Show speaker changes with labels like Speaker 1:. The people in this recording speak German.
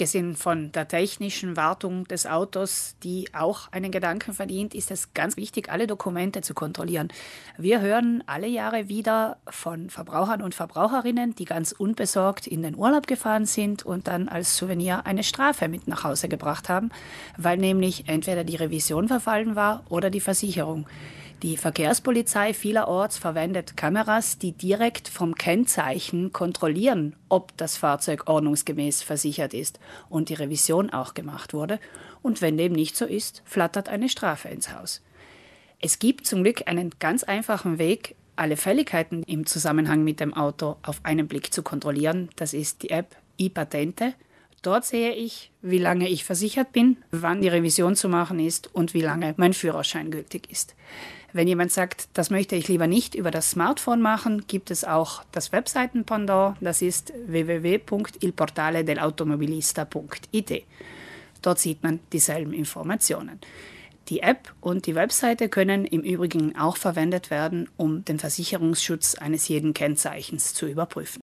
Speaker 1: Abgesehen von der technischen Wartung des Autos, die auch einen Gedanken verdient, ist es ganz wichtig, alle Dokumente zu kontrollieren. Wir hören alle Jahre wieder von Verbrauchern und Verbraucherinnen, die ganz unbesorgt in den Urlaub gefahren sind und dann als Souvenir eine Strafe mit nach Hause gebracht haben, weil nämlich entweder die Revision verfallen war oder die Versicherung. Die Verkehrspolizei vielerorts verwendet Kameras, die direkt vom Kennzeichen kontrollieren, ob das Fahrzeug ordnungsgemäß versichert ist und die Revision auch gemacht wurde. Und wenn dem nicht so ist, flattert eine Strafe ins Haus. Es gibt zum Glück einen ganz einfachen Weg, alle Fälligkeiten im Zusammenhang mit dem Auto auf einen Blick zu kontrollieren. Das ist die App iPatente. Dort sehe ich, wie lange ich versichert bin, wann die Revision zu machen ist und wie lange mein Führerschein gültig ist. Wenn jemand sagt, das möchte ich lieber nicht über das Smartphone machen, gibt es auch das Webseitenpendant, das ist www.ilportaledelautomobilista.it. Dort sieht man dieselben Informationen. Die App und die Webseite können im Übrigen auch verwendet werden, um den Versicherungsschutz eines jeden Kennzeichens zu überprüfen.